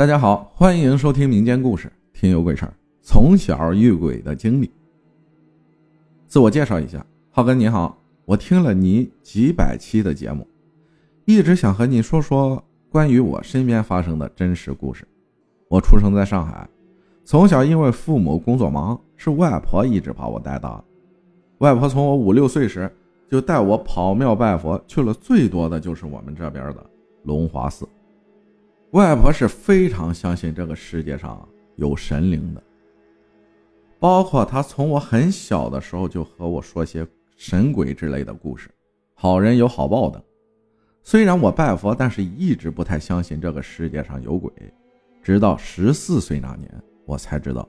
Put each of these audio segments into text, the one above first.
大家好，欢迎收听民间故事《听有鬼事儿》。从小遇鬼的经历。自我介绍一下，浩哥你好，我听了你几百期的节目，一直想和你说说关于我身边发生的真实故事。我出生在上海，从小因为父母工作忙，是外婆一直把我带大。外婆从我五六岁时就带我跑庙拜佛，去了最多的就是我们这边的龙华寺。外婆是非常相信这个世界上有神灵的。包括她从我很小的时候就和我说些神鬼之类的故事，好人有好报等。虽然我拜佛，但是一直不太相信这个世界上有鬼。直到十四岁那年，我才知道，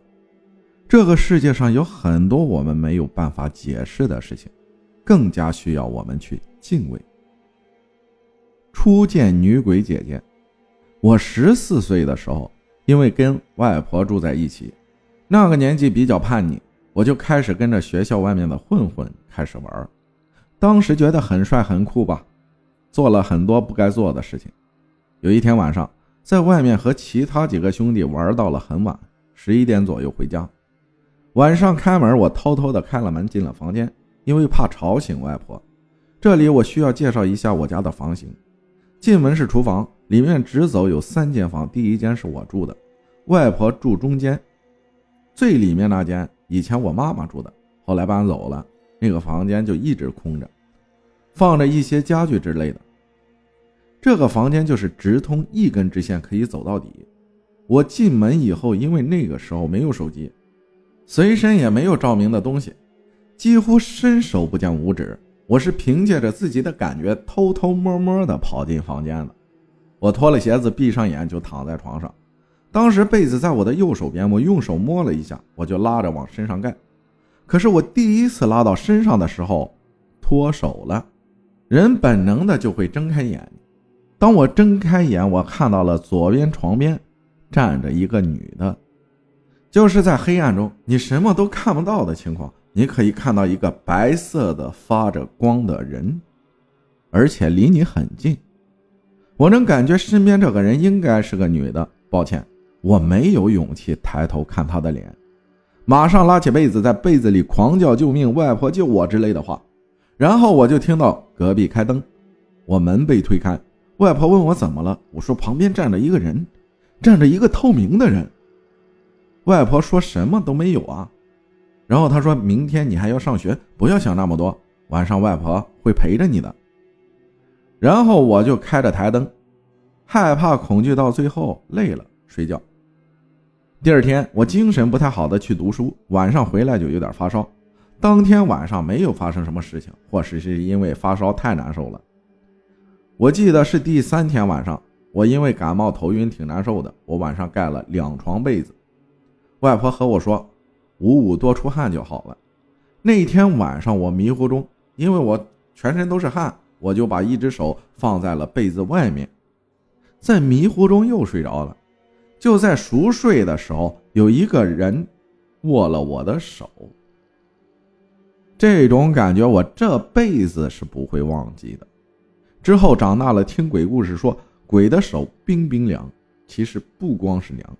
这个世界上有很多我们没有办法解释的事情，更加需要我们去敬畏。初见女鬼姐姐，我十四岁的时候，因为跟外婆住在一起。那个年纪比较叛逆，我就开始跟着学校外面的混混开始玩。当时觉得很帅很酷吧，做了很多不该做的事情。有一天晚上，在外面和其他几个兄弟玩到了很晚，十一点左右回家。晚上开门，我偷偷的开了门进了房间，因为怕吵醒外婆。这里我需要介绍一下我家的房型。进门是厨房，里面直走有三间房，第一间是我住的，外婆住中间。最里面那间以前我妈妈住的，后来搬走了，那个房间就一直空着，放着一些家具之类的。这个房间就是直通一根直线可以走到底。我进门以后，因为那个时候没有手机，随身也没有照明的东西，几乎伸手不见五指。我是凭借着自己的感觉，偷偷摸摸的跑进房间的。我脱了鞋子，闭上眼就躺在床上。当时被子在我的右手边，我用手摸了一下，我就拉着往身上盖。可是我第一次拉到身上的时候，脱手了。人本能的就会睁开眼。当我睁开眼，我看到了左边床边站着一个女的，就是在黑暗中你什么都看不到的情况，你可以看到一个白色的发着光的人，而且离你很近。我能感觉身边这个人应该是个女的。抱歉。我没有勇气抬头看他的脸，马上拉起被子，在被子里狂叫“救命！外婆救我”之类的话。然后我就听到隔壁开灯，我门被推开，外婆问我怎么了，我说旁边站着一个人，站着一个透明的人。外婆说什么都没有啊。然后他说明天你还要上学，不要想那么多，晚上外婆会陪着你的。然后我就开着台灯，害怕恐惧到最后累了睡觉。第二天，我精神不太好的去读书，晚上回来就有点发烧。当天晚上没有发生什么事情，或许是因为发烧太难受了。我记得是第三天晚上，我因为感冒头晕挺难受的，我晚上盖了两床被子。外婆和我说，五五多出汗就好了。那天晚上我迷糊中，因为我全身都是汗，我就把一只手放在了被子外面，在迷糊中又睡着了。就在熟睡的时候，有一个人握了我的手。这种感觉我这辈子是不会忘记的。之后长大了，听鬼故事说鬼的手冰冰凉，其实不光是凉，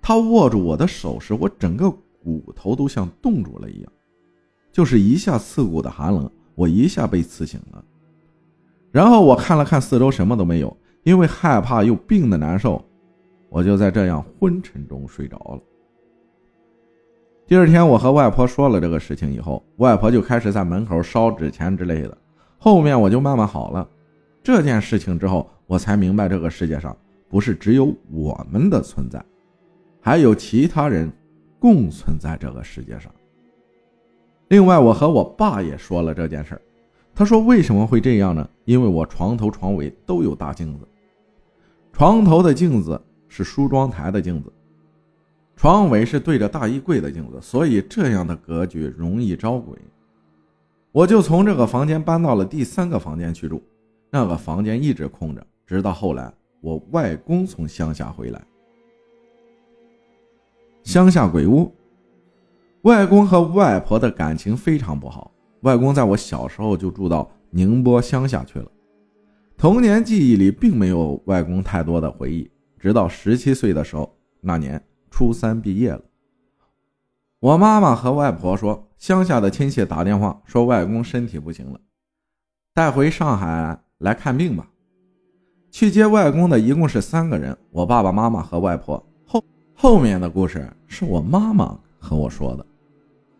他握住我的手时，我整个骨头都像冻住了一样，就是一下刺骨的寒冷，我一下被刺醒了。然后我看了看四周，什么都没有，因为害怕又病的难受。我就在这样昏沉中睡着了。第二天，我和外婆说了这个事情以后，外婆就开始在门口烧纸钱之类的。后面我就慢慢好了。这件事情之后，我才明白这个世界上不是只有我们的存在，还有其他人共存在这个世界上。另外，我和我爸也说了这件事儿。他说：“为什么会这样呢？因为我床头床尾都有大镜子，床头的镜子。”是梳妆台的镜子，床尾是对着大衣柜的镜子，所以这样的格局容易招鬼。我就从这个房间搬到了第三个房间去住，那个房间一直空着，直到后来我外公从乡下回来。乡下鬼屋，外公和外婆的感情非常不好。外公在我小时候就住到宁波乡下去了，童年记忆里并没有外公太多的回忆。直到十七岁的时候，那年初三毕业了。我妈妈和外婆说，乡下的亲戚打电话说外公身体不行了，带回上海来看病吧。去接外公的一共是三个人，我爸爸妈妈和外婆。后面的故事是我妈妈和我说的。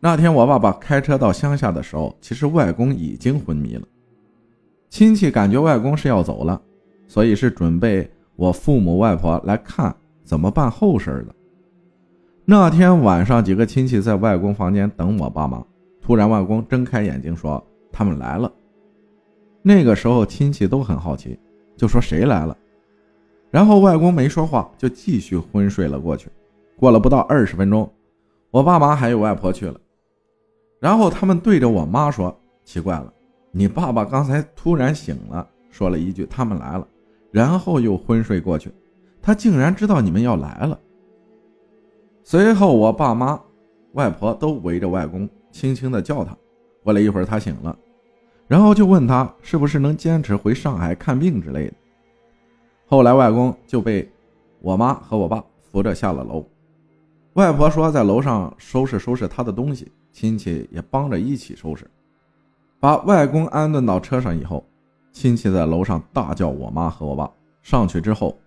那天我爸爸开车到乡下的时候，其实外公已经昏迷了。亲戚感觉外公是要走了，所以是准备我父母外婆来看怎么办后事的。那天晚上，几个亲戚在外公房间等我爸妈。突然，外公睁开眼睛说：“他们来了。”那个时候，亲戚都很好奇，就说：“谁来了？”然后外公没说话，就继续昏睡了过去。过了不到二十分钟，我爸妈还有外婆去了。然后他们对着我妈说：“奇怪了，你爸爸刚才突然醒了，说了一句‘他们来了’，然后又昏睡过去。他竟然知道你们要来了。”随后，我爸妈、外婆都围着外公，轻轻地叫他。过了一会儿，他醒了，然后就问他是不是能坚持回上海看病之类的。后来，外公就被我妈和我爸扶着下了楼。外婆说在楼上收拾收拾他的东西，亲戚也帮着一起收拾。把外公安顿到车上以后，亲戚在楼上大叫我妈和我爸。上去之后，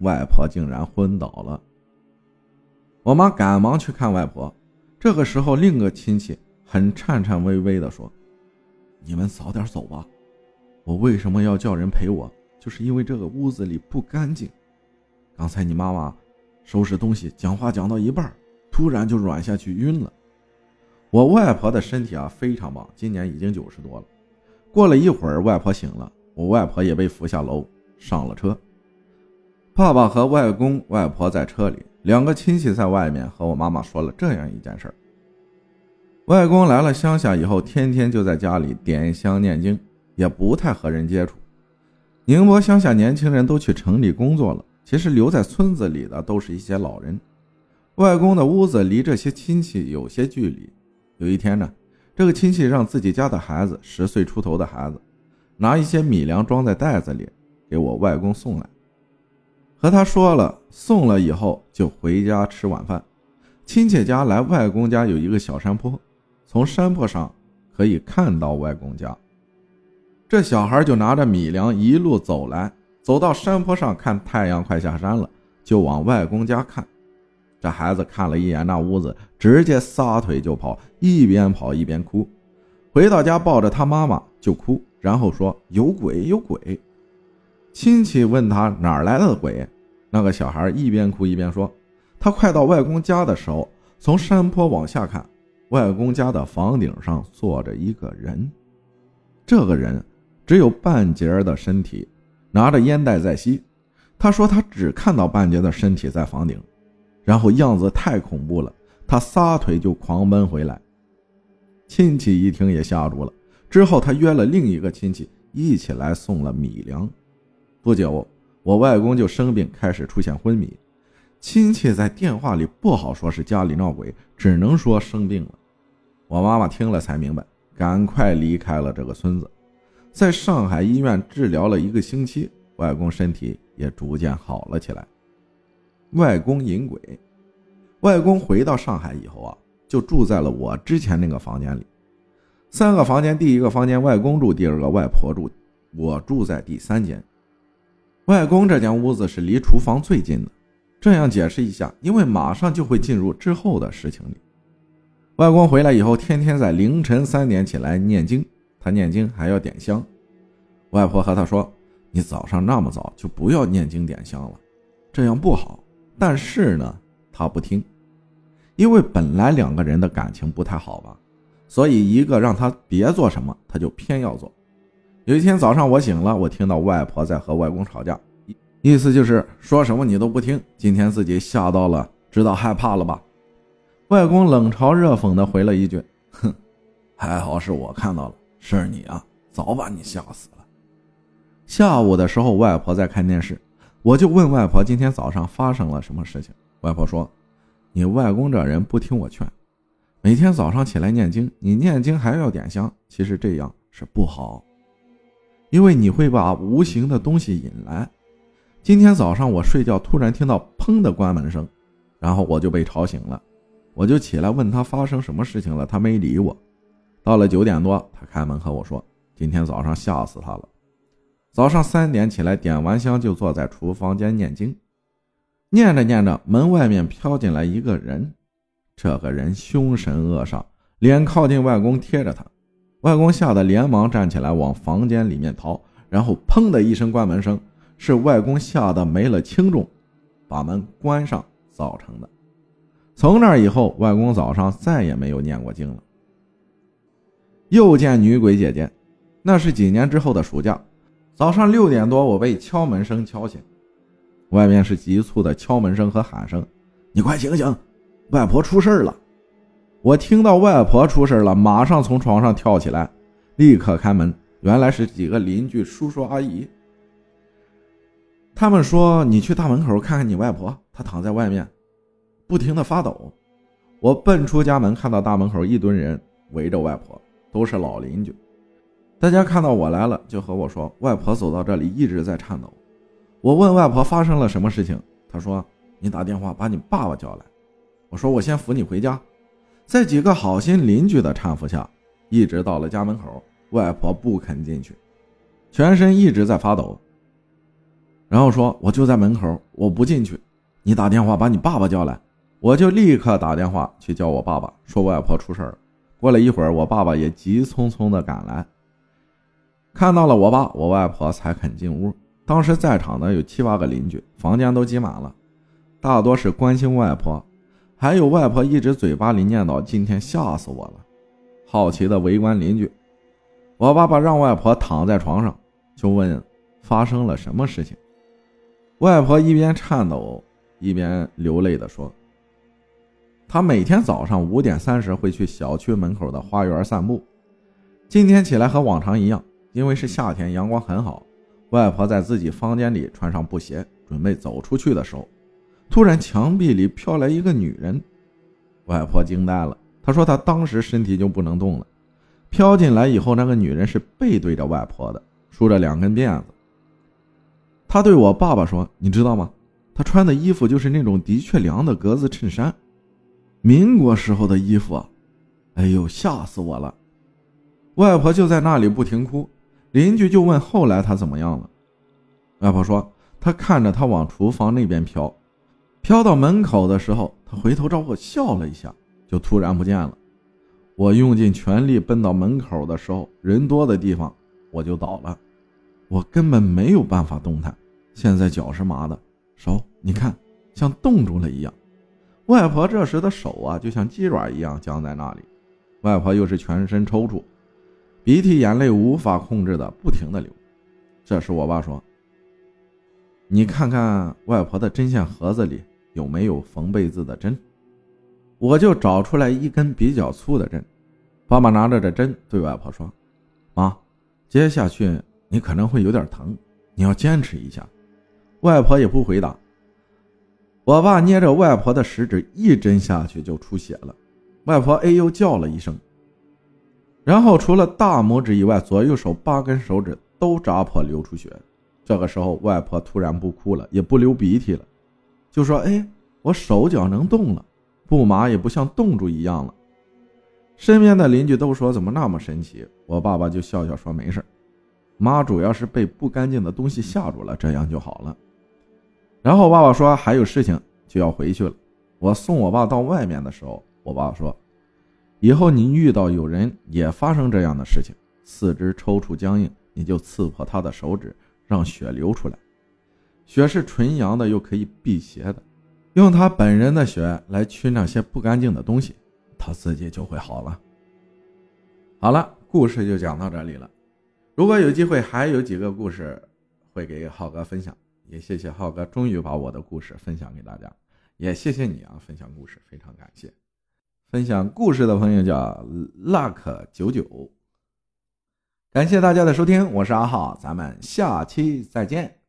外婆竟然昏倒了。我妈赶忙去看外婆，这个时候，另一个亲戚很颤颤巍巍地说：“你们早点走吧，我为什么要叫人陪我？就是因为这个屋子里不干净。刚才你妈妈收拾东西，讲话讲到一半，突然就软下去晕了。我外婆的身体啊非常棒，今年已经九十多了。过了一会儿，外婆醒了，我外婆也被扶下楼，上了车。爸爸和外公外婆在车里。”两个亲戚在外面和我妈妈说了这样一件事儿：外公来了乡下以后，天天就在家里点香念经，也不太和人接触。宁波乡下年轻人都去城里工作了，其实留在村子里的都是一些老人。外公的屋子离这些亲戚有些距离。有一天呢，这个亲戚让自己家的孩子，十岁出头的孩子，拿一些米粮装在袋子里给我外公送来。和他说了，送了以后就回家吃晚饭。亲戚家来外公家有一个小山坡，从山坡上可以看到外公家。这小孩就拿着米粮一路走来，走到山坡上看太阳快下山了，就往外公家看。这孩子看了一眼那屋子，直接撒腿就跑，一边跑一边哭。回到家抱着他妈妈就哭，然后说有鬼有鬼。亲戚问他哪儿来的鬼，那个小孩一边哭一边说：“他快到外公家的时候，从山坡往下看，外公家的房顶上坐着一个人。这个人只有半截的身体，拿着烟袋在吸。他说他只看到半截的身体在房顶，然后样子太恐怖了，他撒腿就狂奔回来。亲戚一听也吓住了。之后他约了另一个亲戚一起来送了米粮。”不久，我外公就生病，开始出现昏迷。亲戚在电话里不好说是家里闹鬼，只能说生病了。我妈妈听了才明白，赶快离开了这个村子，在上海医院治疗了一个星期，外公身体也逐渐好了起来。外公引鬼，外公回到上海以后啊，就住在了我之前那个房间里，三个房间，第一个房间外公住，第二个外婆住，我住在第三间。外公这间屋子是离厨房最近的，这样解释一下，因为马上就会进入之后的事情里。外公回来以后，天天在凌晨三点起来念经，他念经还要点香。外婆和他说：“你早上那么早就不要念经点香了，这样不好。”但是呢，他不听，因为本来两个人的感情不太好吧，所以一个让他别做什么，他就偏要做。有一天早上，我醒了，我听到外婆在和外公吵架，意思就是说什么你都不听。今天自己吓到了，知道害怕了吧？外公冷嘲热讽地回了一句：“哼，还好是我看到了，是你啊，早把你吓死了。”下午的时候，外婆在看电视，我就问外婆今天早上发生了什么事情。外婆说：“你外公这人不听我劝，每天早上起来念经，你念经还要点香，其实这样是不好。”因为你会把无形的东西引来，今天早上我睡觉突然听到砰的关门声，然后我就被吵醒了，我就起来问他发生什么事情了，他没理我。到了九点多，他开门和我说，今天早上吓死他了。早上三点起来点完香就坐在厨房间念经，念着念着，门外面飘进来一个人，这个人凶神恶煞，脸靠近外公贴着他，外公吓得连忙站起来往房间里面逃，然后砰的一声关门声。是外公吓得没了轻重，把门关上造成的。从那以后，外公早上再也没有念过经了。又见女鬼姐姐，那是几年之后的暑假，早上六点多，我被敲门声敲醒，外面是急促的敲门声和喊声：“你快醒醒，外婆出事了！”我听到外婆出事了，马上从床上跳起来，立刻开门，原来是几个邻居叔叔阿姨。他们说：“你去大门口看看你外婆，她躺在外面，不停的发抖。”我奔出家门，看到大门口一堆人围着外婆，都是老邻居。大家看到我来了，就和我说：“外婆走到这里一直在颤抖。”我问外婆发生了什么事情，她说：“你打电话把你爸爸叫来。”我说：“我先扶你回家。”在几个好心邻居的搀扶下，一直到了家门口，外婆不肯进去，全身一直在发抖。然后说：“我就在门口，我不进去。你打电话把你爸爸叫来。”我就立刻打电话去叫我爸爸，说外婆出事了。过了一会儿，我爸爸也急匆匆的赶来，看到了我爸，我外婆才肯进屋。当时在场的有七八个邻居，房间都挤满了，大多是关心外婆，还有外婆一直嘴巴里念叨：“今天吓死我了。”好奇的围观邻居。我爸爸让外婆躺在床上，就问发生了什么事情。外婆一边颤抖一边流泪地说：“他每天早上五点三十会去小区门口的花园散步。今天起来和往常一样，因为是夏天，阳光很好。外婆在自己房间里穿上布鞋，准备走出去的时候，突然墙壁里飘来一个女人。外婆惊呆了，她说她当时身体就不能动了。飘进来以后，那个女人是背对着外婆的，梳着两根辫子。”他对我爸爸说：“你知道吗？他穿的衣服就是那种的确良的格子衬衫，民国时候的衣服啊！哎呦，吓死我了！”外婆就在那里不停哭。邻居就问：“后来她怎么样了？”外婆说：“她看着他往厨房那边飘，飘到门口的时候，他回头朝我笑了一下，就突然不见了。我用尽全力奔到门口的时候，人多的地方我就倒了。”我根本没有办法动弹，现在脚是麻的，手你看像冻住了一样。外婆这时的手啊，就像鸡爪一样僵在那里。外婆又是全身抽搐，鼻涕眼泪无法控制的不停的流。这时我爸说：“你看看外婆的针线盒子里有没有缝被子的针。”我就找出来一根比较粗的针。爸爸拿着这针对外婆说：“妈，接下去。”你可能会有点疼，你要坚持一下。外婆也不回答。我爸捏着外婆的食指，一针下去就出血了。外婆哎呦叫了一声，然后除了大拇指以外，左右手八根手指都扎破流出血。这个时候，外婆突然不哭了，也不流鼻涕了，就说：“哎，我手脚能动了，不麻也不像冻住一样了。”身边的邻居都说：“怎么那么神奇？”我爸爸就笑笑说：“没事。”妈主要是被不干净的东西吓住了，这样就好了。然后爸爸说还有事情就要回去了。我送我爸到外面的时候，我爸说：“以后你遇到有人也发生这样的事情，四肢抽搐僵硬，你就刺破他的手指，让血流出来。血是纯阳的，又可以辟邪的。用他本人的血来驱那些不干净的东西，他自己就会好了。”好了，故事就讲到这里了。如果有机会，还有几个故事会给浩哥分享。也谢谢浩哥，终于把我的故事分享给大家。也谢谢你啊，分享故事，非常感谢。分享故事的朋友叫 luck 九九，感谢大家的收听，我是阿浩，咱们下期再见。